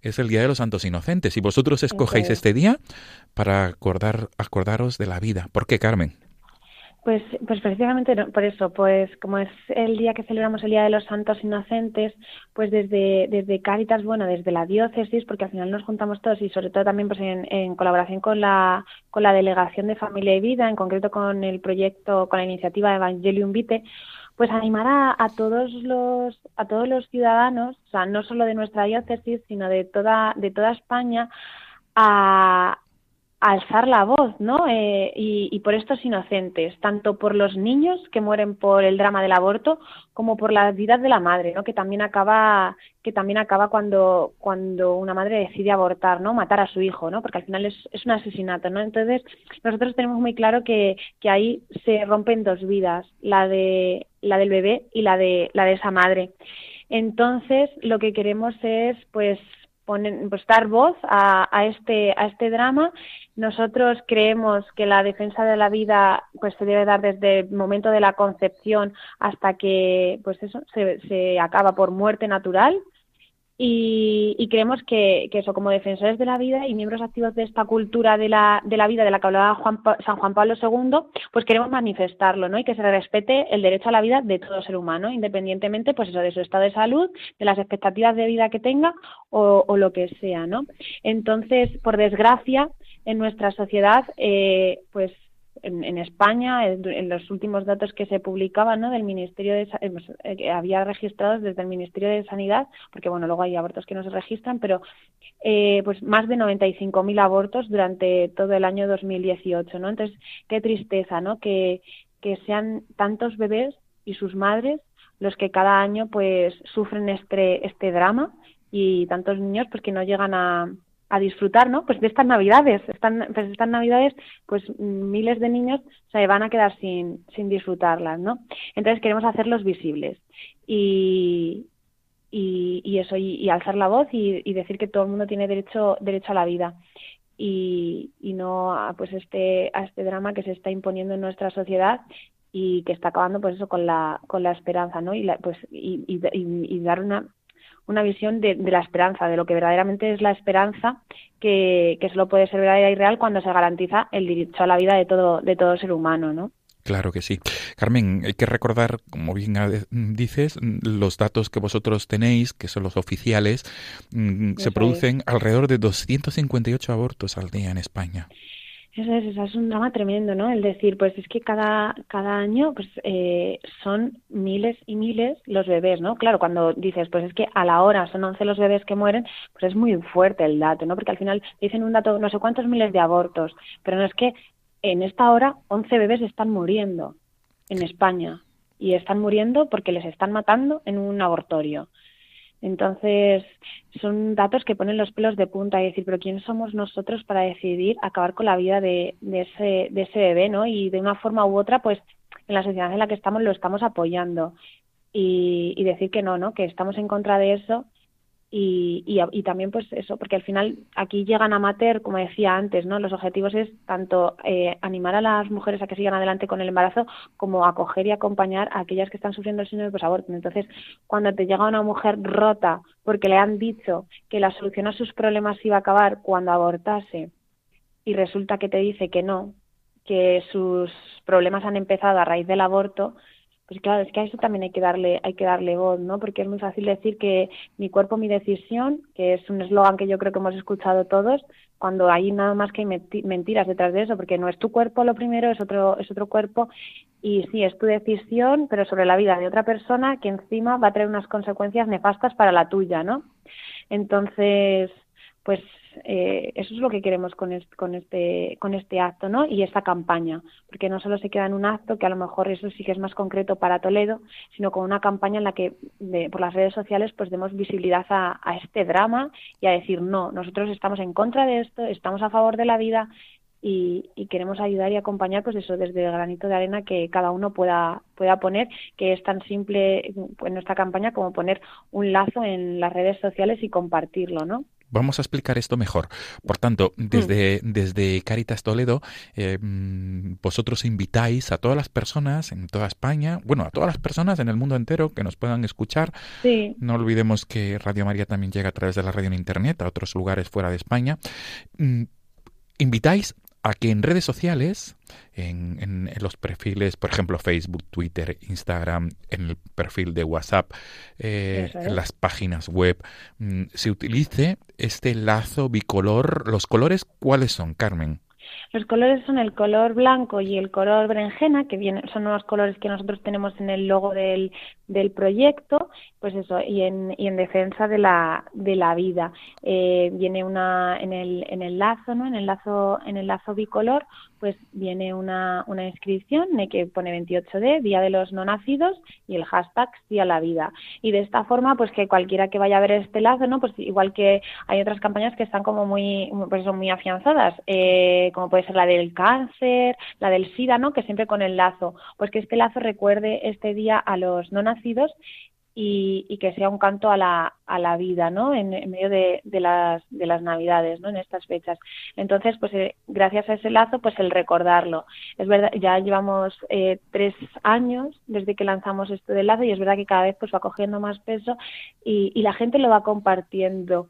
es el Día de los Santos Inocentes y vosotros escogéis es. este día para acordar, acordaros de la vida. ¿Por qué, Carmen? Pues, pues precisamente por eso, pues como es el día que celebramos el Día de los Santos Inocentes, pues desde, desde Cáritas, bueno, desde la diócesis, porque al final nos juntamos todos y sobre todo también pues en, en colaboración con la, con la Delegación de Familia y Vida, en concreto con el proyecto, con la iniciativa Evangelium Vitae, pues animar a, a todos los a todos los ciudadanos, o sea, no solo de nuestra diócesis, sino de toda de toda España a alzar la voz, ¿no? Eh, y, por estos inocentes, tanto por los niños que mueren por el drama del aborto, como por la vida de la madre, ¿no? Que también acaba, que también acaba cuando, cuando una madre decide abortar, ¿no? Matar a su hijo, ¿no? Porque al final es, es un asesinato, ¿no? Entonces, nosotros tenemos muy claro que, que ahí se rompen dos vidas, la de, la del bebé y la de, la de esa madre. Entonces, lo que queremos es, pues, poner, pues dar voz a, a este a este drama. Nosotros creemos que la defensa de la vida pues se debe dar desde el momento de la concepción hasta que pues eso se, se acaba por muerte natural y, y creemos que, que eso como defensores de la vida y miembros activos de esta cultura de la, de la vida de la que hablaba Juan San Juan Pablo II, pues queremos manifestarlo, ¿no? Y que se respete el derecho a la vida de todo ser humano, independientemente, pues eso, de su estado de salud, de las expectativas de vida que tenga o, o lo que sea, ¿no? Entonces, por desgracia, en nuestra sociedad, eh, pues en, en España, en, los últimos datos que se publicaban ¿no? del Ministerio de eh, pues, eh, había registrados desde el Ministerio de Sanidad, porque bueno, luego hay abortos que no se registran, pero eh, pues más de 95.000 abortos durante todo el año 2018, ¿no? Entonces, qué tristeza, ¿no? Que, que sean tantos bebés y sus madres los que cada año pues sufren este este drama y tantos niños pues que no llegan a, a disfrutar, ¿no? Pues de estas navidades, pues estas navidades, pues miles de niños se van a quedar sin, sin disfrutarlas, ¿no? Entonces queremos hacerlos visibles y, y, y eso, y, y alzar la voz y, y decir que todo el mundo tiene derecho, derecho a la vida y, no a pues este, a este drama que se está imponiendo en nuestra sociedad y que está acabando pues eso con la, con la esperanza, ¿no? Y la, pues, y dar una una visión de, de la esperanza, de lo que verdaderamente es la esperanza, que, que solo puede ser verdadera y real cuando se garantiza el derecho a la vida de todo, de todo ser humano, ¿no? Claro que sí. Carmen, hay que recordar, como bien dices, los datos que vosotros tenéis, que son los oficiales, mm, se producen alrededor de 258 abortos al día en España. Eso es, eso es un drama tremendo, ¿no? El decir, pues es que cada, cada año pues eh, son miles y miles los bebés, ¿no? Claro, cuando dices, pues es que a la hora son 11 los bebés que mueren, pues es muy fuerte el dato, ¿no? Porque al final dicen un dato, no sé cuántos miles de abortos, pero no es que en esta hora 11 bebés están muriendo en España y están muriendo porque les están matando en un abortorio. Entonces, son datos que ponen los pelos de punta y decir, pero ¿quién somos nosotros para decidir acabar con la vida de, de, ese, de ese bebé, ¿no? Y de una forma u otra, pues en la sociedad en la que estamos lo estamos apoyando. Y, y decir que no, ¿no? Que estamos en contra de eso y, y, también pues eso, porque al final aquí llegan a mater, como decía antes, ¿no? Los objetivos es tanto eh, animar a las mujeres a que sigan adelante con el embarazo como acoger y acompañar a aquellas que están sufriendo el síndrome posaborto. Entonces, cuando te llega una mujer rota porque le han dicho que la solución a sus problemas iba a acabar cuando abortase y resulta que te dice que no, que sus problemas han empezado a raíz del aborto, pues claro, es que a eso también hay que darle, hay que darle voz, ¿no? Porque es muy fácil decir que mi cuerpo, mi decisión, que es un eslogan que yo creo que hemos escuchado todos, cuando hay nada más que menti- mentiras detrás de eso, porque no es tu cuerpo lo primero, es otro, es otro cuerpo, y sí, es tu decisión, pero sobre la vida de otra persona que encima va a traer unas consecuencias nefastas para la tuya, ¿no? Entonces, pues eh, eso es lo que queremos con este, con este con este acto, ¿no? Y esta campaña, porque no solo se queda en un acto que a lo mejor eso sí que es más concreto para Toledo, sino con una campaña en la que de- por las redes sociales pues demos visibilidad a, a este drama y a decir no, nosotros estamos en contra de esto, estamos a favor de la vida y, queremos ayudar y acompañar pues eso desde el granito de arena que cada uno pueda pueda poner que es tan simple en nuestra campaña como poner un lazo en las redes sociales y compartirlo, ¿no? Vamos a explicar esto mejor. Por tanto, desde, desde Caritas Toledo, eh, mm, vosotros invitáis a todas las personas en toda España, bueno, a todas las personas en el mundo entero que nos puedan escuchar. Sí. No olvidemos que Radio María también llega a través de la radio en Internet a otros lugares fuera de España. Mm, Invitáis a que en redes sociales, en, en- en los perfiles, por ejemplo, Facebook, Twitter, Instagram, en el perfil de WhatsApp, eh, en las páginas web, mm, se utilice este lazo bicolor. ¿Los colores cuáles son, Carmen? Los colores son el color blanco y el color berenjena, que vienen, son unos colores que nosotros tenemos en el logo del, del proyecto, pues eso, y en, y en defensa de la, de la vida. Eh, viene una, en el, en el lazo, ¿no? En el lazo, en el lazo bicolor, pues viene una, una inscripción que pone 28D, Día de los No Nacidos, y el hashtag Sí a la Vida. Y de esta forma, pues que cualquiera que vaya a ver este lazo, ¿no? Pues igual que hay otras campañas que están como muy, pues son muy afianzadas, eh, como puede ser la del cáncer, la del SIDA, ¿no? Que siempre con el lazo. Pues que este lazo recuerde este día a los no y que sea un canto a la, a la vida, ¿no? En, en medio de, de, las, de las Navidades, ¿no? En estas fechas. Entonces, pues eh, gracias a ese lazo, pues el recordarlo. Es verdad, ya llevamos eh, tres años desde que lanzamos esto del lazo y es verdad que cada vez pues va cogiendo más peso y, y la gente lo va compartiendo.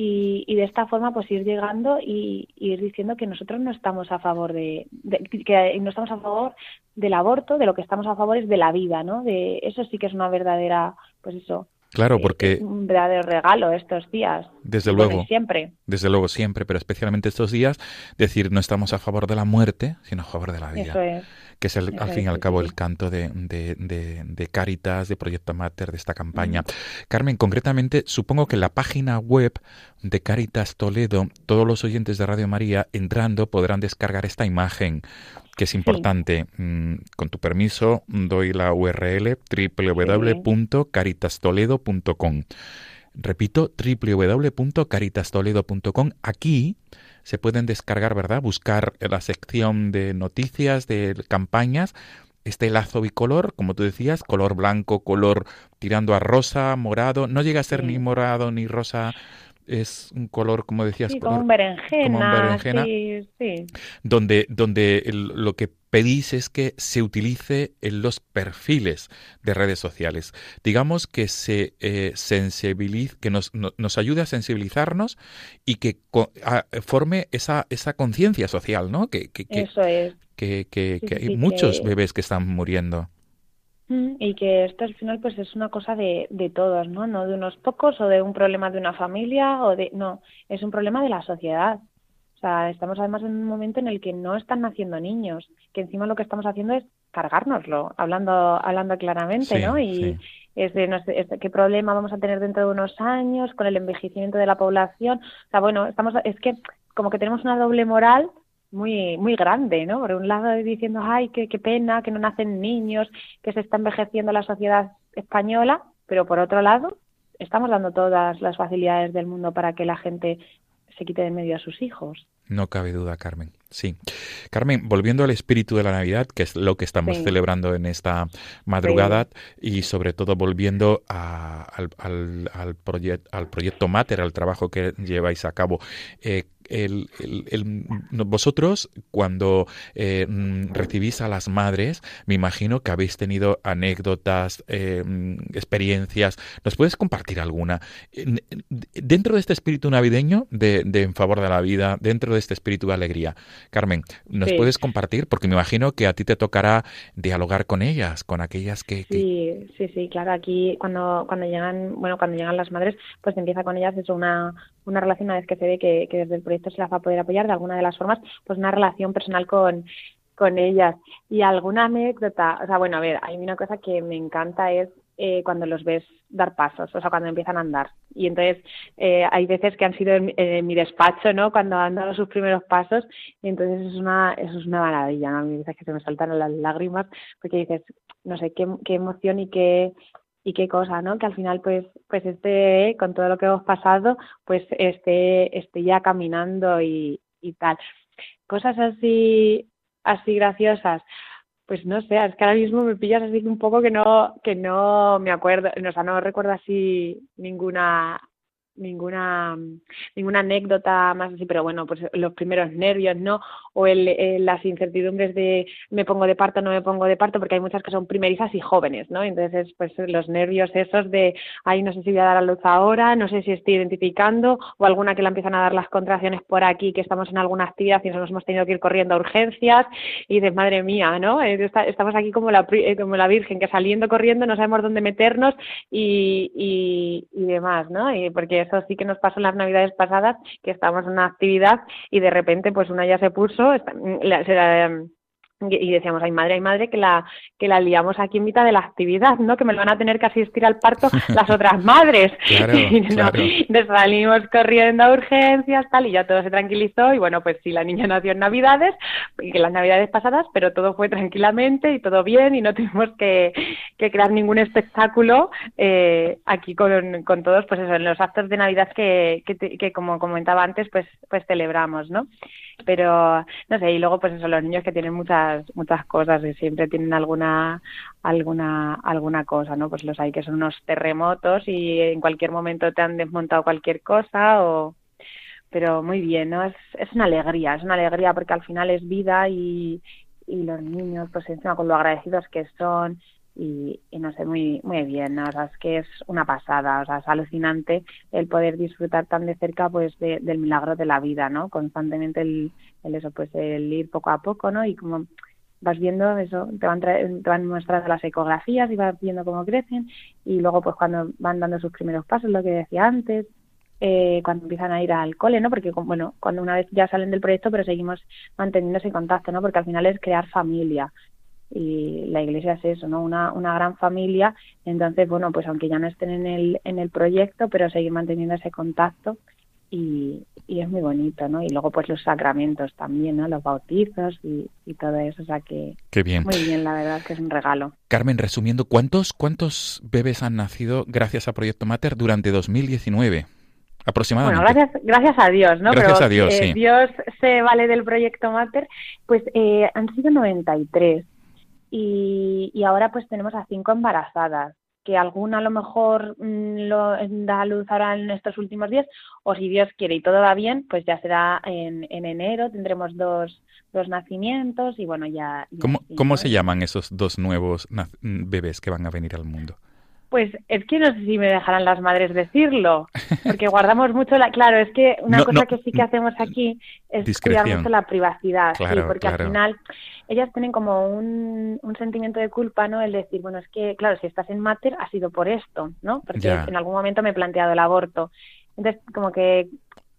Y, y de esta forma pues ir llegando y, y ir diciendo que nosotros no estamos a favor de, de- que no estamos a favor del aborto, de lo que estamos a favor es de la vida, ¿no? De eso sí que es una verdadera, pues eso, Claro, porque un verdadero regalo estos días. Desde bueno, luego. siempre. desde luego siempre, pero especialmente estos días, decir no estamos a favor de la muerte, sino a favor de la vida. Eso es. Que es el, al fin y al cabo el canto de, de, de, de Caritas, de Proyecto Mater, de esta campaña. Carmen, concretamente, supongo que la página web de Caritas Toledo, todos los oyentes de Radio María entrando podrán descargar esta imagen que es importante. Mm, Con tu permiso, doy la URL www.caritastoledo.com. Repito, www.caritastoledo.com. Aquí se pueden descargar, ¿verdad? Buscar la sección de noticias, de campañas, este lazo bicolor, como tú decías, color blanco, color tirando a rosa, morado. No llega a ser ni morado ni rosa, es un color, como decías, Sí, color- como un berenjena. como un berenjena Sí, sí. donde, donde el- lo que pedís es que se utilice en los perfiles de redes sociales. Digamos que se eh, sensibiliz- que nos, no- nos ayude a sensibilizarnos y que co- a- forme esa, esa conciencia social, ¿no? Que, que, que, Eso es. que, que- Sí, que sí, hay muchos bebés que están muriendo. Y que esto al final pues es una cosa de, de todos, ¿no? No de unos pocos o de un problema de una familia o de... No, es un problema de la sociedad. O sea, estamos además en un momento en el que no están naciendo niños, que encima lo que estamos haciendo es cargárnoslo, hablando, hablando claramente, Sí, ¿no? Y sí. es de, no sé, qué problema vamos a tener dentro de unos años con el envejecimiento de la población. O sea, bueno, estamos, es que como que tenemos una doble moral muy muy grande, ¿no? Por un lado diciendo, ay, qué, qué pena que no nacen niños, que se está envejeciendo la sociedad española, pero por otro lado estamos dando todas las facilidades del mundo para que la gente se quite de medio a sus hijos. No cabe duda, Carmen. Sí. Carmen, volviendo al espíritu de la Navidad, que es lo que estamos Sí. celebrando en esta madrugada, y sobre todo volviendo a- al, al, al, proyec- al proyecto Mater, al trabajo que lleváis a cabo. eh, el- el- vosotros, cuando eh, mm, recibís a las madres, me imagino que habéis tenido anécdotas, eh, mm, experiencias. ¿Nos puedes compartir alguna? En- en- Dentro de este espíritu navideño, de, de en favor de la vida, dentro de este espíritu de alegría, Carmen, ¿nos Sí. puedes compartir? Porque me imagino que a ti te tocará dialogar con ellas, con aquellas que... que- Sí, sí, sí, claro. Aquí cuando cuando llegan, bueno, cuando llegan las madres, pues empieza con ellas eso una una relación una vez que se ve que, que desde el proyecto se las va a poder apoyar de alguna de las formas, pues una relación personal con con ellas y alguna anécdota, o sea, bueno, a ver, hay una cosa que me encanta es eh, cuando los ves dar pasos, o sea, cuando empiezan a andar. Y entonces eh, hay veces que han sido en, mi despacho, ¿no? Cuando han dado sus primeros pasos, y entonces es una, es una maravilla, ¿no? A mí veces que se me saltan las lágrimas, porque dices, no sé, qué, qué emoción y qué y qué cosa, ¿no? Que al final, pues, pues este, con todo lo que hemos pasado, pues esté, esté ya caminando y, y tal. Cosas así, así graciosas. Pues no sé, es que ahora mismo me pillas así un poco que no, que no me acuerdo, o sea, no recuerdo así ninguna, ninguna, ninguna anécdota más así, pero bueno, pues los primeros nervios, ¿no? O el, las incertidumbres de me pongo de parto, no me pongo de parto, porque hay muchas que son primerizas y jóvenes, ¿no? Entonces, pues los nervios esos de, ay, no sé si voy a dar a luz ahora, no sé si estoy identificando, o alguna que la empiezan a dar las contracciones por aquí, que estamos en alguna actividad y nos hemos tenido que ir corriendo a urgencias, y dices, madre mía, ¿no? Eh, Estamos aquí como la, eh, como la Virgen, que saliendo corriendo no sabemos dónde meternos y, y, y demás, ¿no? Y porque eso sí que nos pasó en las navidades pasadas, que estábamos en una actividad y de repente pues una ya se puso, se la- y decíamos, ay madre, ay madre, que la, que la liamos aquí en mitad de la actividad, ¿no? Que me lo van a tener que asistir al parto las otras madres. Claro, Y no, claro. nos salimos corriendo a urgencias, tal, y ya todo se tranquilizó. Y bueno, pues sí, la niña nació en Navidades, y que las Navidades pasadas, pero todo fue tranquilamente y todo bien, y no tuvimos que, que crear ningún espectáculo eh, aquí con, con todos, pues eso, en los actos de Navidad que, que, que como comentaba antes, pues, pues celebramos, ¿no? Pero, no sé, y luego pues eso, los niños que tienen muchas, muchas cosas, y siempre tienen alguna, alguna, alguna cosa, ¿no? Pues los hay que son unos terremotos y en cualquier momento te han desmontado cualquier cosa o, pero muy bien, ¿no? Es, es una alegría, es una alegría porque al final es vida y, y los niños, pues encima con lo agradecidos que son y, y no sé, muy, muy bien, ¿no? O sea, es que es una pasada, o sea, es alucinante el poder disfrutar tan de cerca, pues, de- del milagro de la vida, ¿no? Constantemente el, el eso, pues, el ir poco a poco, ¿no? Y como vas viendo eso, te van, te van mostrando las ecografías y vas viendo cómo crecen y luego, pues, cuando van dando sus primeros pasos, lo que decía antes, eh, cuando empiezan a ir al cole, ¿no? Porque, bueno, cuando una vez ya salen del proyecto, pero seguimos manteniendo ese contacto, ¿no? Porque al final es crear familia y la iglesia es eso, ¿no? Una, una gran familia. Entonces, bueno, pues aunque ya no estén en el, en el proyecto, pero seguir manteniendo ese contacto y, y es muy bonito, ¿no? Y luego pues los sacramentos también, ¿no? Los bautizos y, y todo eso, o sea que Qué bien. muy bien, la verdad que es un regalo. Carmen, resumiendo, ¿cuántos, ¿cuántos bebés han nacido gracias a Proyecto Mater durante 2019? Bueno, Aproximadamente. gracias, gracias a Dios, ¿no? Gracias Pero, a Dios, eh, sí. Dios se vale del proyecto Mater, pues eh, han sido 93 y, y ahora pues tenemos a cinco embarazadas, que alguna a lo mejor mm, lo da a luz ahora en estos últimos días, o si Dios quiere y todo va bien, pues ya será en, en enero, tendremos dos, dos nacimientos y bueno, ya... ya ¿Cómo, sí, cómo ¿no? se llaman esos dos nuevos naz- bebés que van a venir al mundo? Pues es que no sé si me dejarán las madres decirlo, porque guardamos mucho la... Claro, es que una No, cosa no, que sí que hacemos aquí es cuidar mucho la privacidad, sí, Claro, porque claro. al final ellas tienen como un, un sentimiento de culpa, ¿no? El decir, bueno, es que, claro, si estás en mater ha sido por esto, ¿no? Porque Ya. en algún momento me he planteado el aborto. Entonces, como que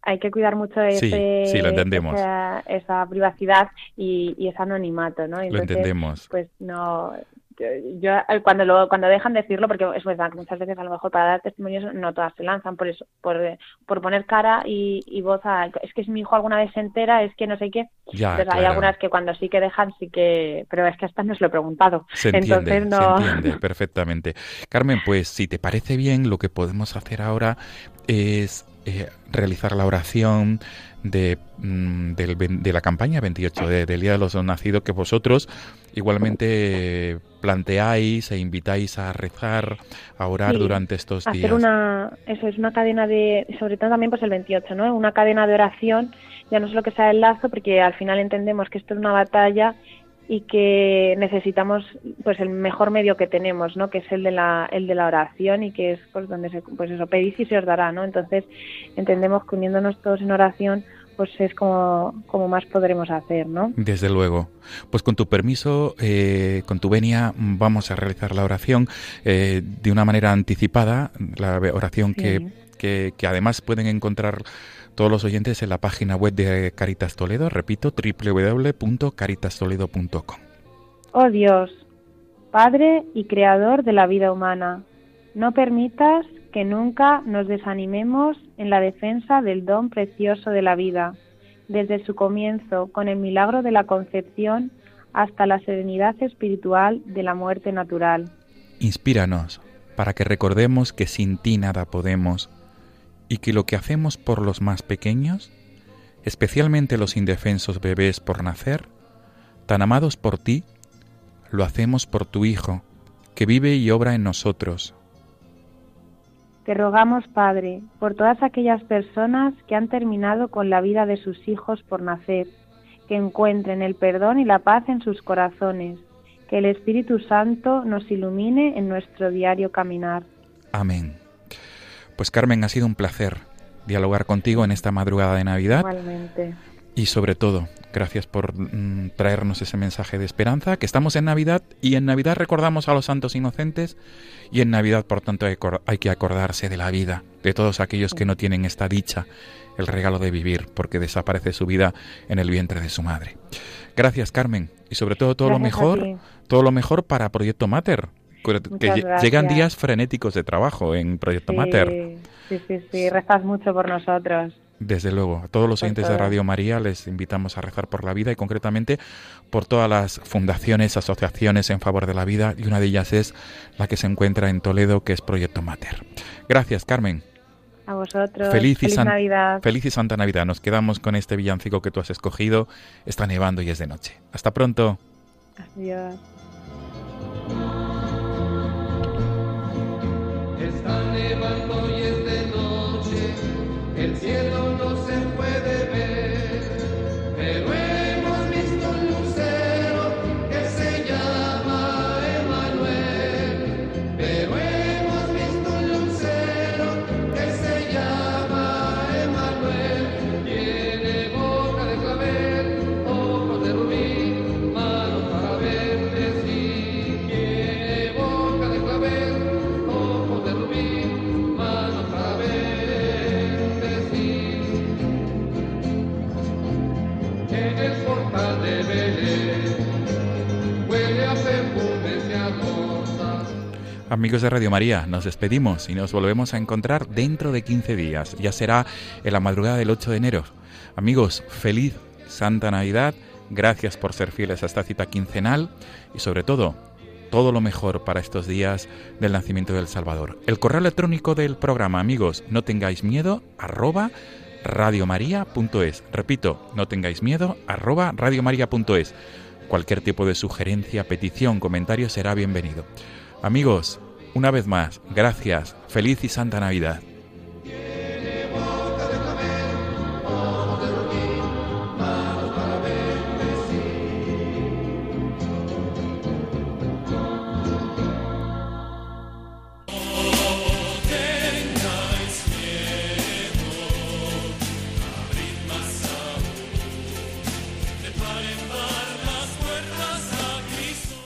hay que cuidar mucho Sí, ese, sí, lo entendemos. Esa, esa privacidad y, y ese anonimato, ¿no? Lo entendemos. pues no yo, cuando lo cuando dejan decirlo porque es verdad que muchas veces a lo mejor para dar testimonios no todas se lanzan por eso por, eh, por poner cara y, y voz a es que si mi hijo alguna vez se entera es que no sé qué. Ya, entonces hay algunas que cuando sí que dejan sí que pero es que hasta no se lo he preguntado. Se entiende, entonces no. se entiende perfectamente. Carmen, pues si te parece bien, lo que podemos hacer ahora es eh, realizar la oración de, mm, del de la campaña 28 de- del Día de los Nacidos que vosotros igualmente planteáis e invitáis a rezar, a orar Sí, durante estos hacer días. una eso es una cadena de sobre todo también pues el 28 no una cadena de oración ya no solo que sea el lazo porque al final entendemos que esto es una batalla y que necesitamos pues el mejor medio que tenemos no que es el de la el de la oración y que es pues donde se pues eso pedís y se os dará no entonces entendemos que uniéndonos todos en oración pues es como como más podremos hacer no Desde luego. Pues con tu permiso, eh, con tu venia, vamos a realizar la oración eh, de una manera anticipada, la oración que, que, que además pueden encontrar todos los oyentes en la página web de Caritas Toledo, repito, www.caritastoledo.com. Oh Dios, Padre y Creador de la vida humana, no permitas que nunca nos desanimemos en la defensa del don precioso de la vida, desde su comienzo con el milagro de la concepción hasta la serenidad espiritual de la muerte natural. Inspíranos para que recordemos que sin ti nada podemos y que lo que hacemos por los más pequeños, especialmente los indefensos bebés por nacer, tan amados por ti, lo hacemos por tu Hijo, que vive y obra en nosotros. Te rogamos, Padre, por todas aquellas personas que han terminado con la vida de sus hijos por nacer, que encuentren el perdón y la paz en sus corazones, que el Espíritu Santo nos ilumine en nuestro diario caminar. Amén. Pues Carmen, ha sido un placer dialogar contigo en esta madrugada de Navidad Igualmente. Y sobre todo, gracias por mm, traernos ese mensaje de esperanza, que estamos en Navidad y en Navidad recordamos a los santos inocentes y en Navidad, por tanto, hay que acordarse de la vida, de todos aquellos que no tienen esta dicha, el regalo de vivir, porque desaparece su vida en el vientre de su madre. Gracias, Carmen, y sobre todo todo lo Gracias mejor, todo lo mejor para Proyecto Mater, que Muchas lle- gracias. llegan días frenéticos de trabajo en Proyecto Mater. Sí, sí, sí, sí, rezas mucho por nosotros. Desde luego, a todos los oyentes de. Radio María les invitamos a rezar por la vida y concretamente por todas las fundaciones, asociaciones en favor de la vida y una de ellas es la que se encuentra en Toledo, que es Proyecto Mater. Gracias, Carmen. A vosotros. Feliz, y san- Navidad. feliz y Santa Navidad. Nos quedamos con este villancico que tú has escogido. Está nevando y es de noche. Hasta pronto. Adiós. Está nevando el cielo Amigos de Radio María, nos despedimos y nos volvemos a encontrar dentro de 15 días. Ya será en la madrugada del 8 de enero. Amigos, feliz Santa Navidad. Gracias por ser fieles a esta cita quincenal y sobre todo, todo lo mejor para estos días del nacimiento del Salvador. El correo electrónico del programa, amigos, no tengáis miedo, arroba radiomaria.es. Repito, no tengáis miedo, arroba radiomaria.es. Cualquier tipo de sugerencia, petición, comentario será bienvenido. Amigos, una vez más, gracias, feliz y santa Navidad.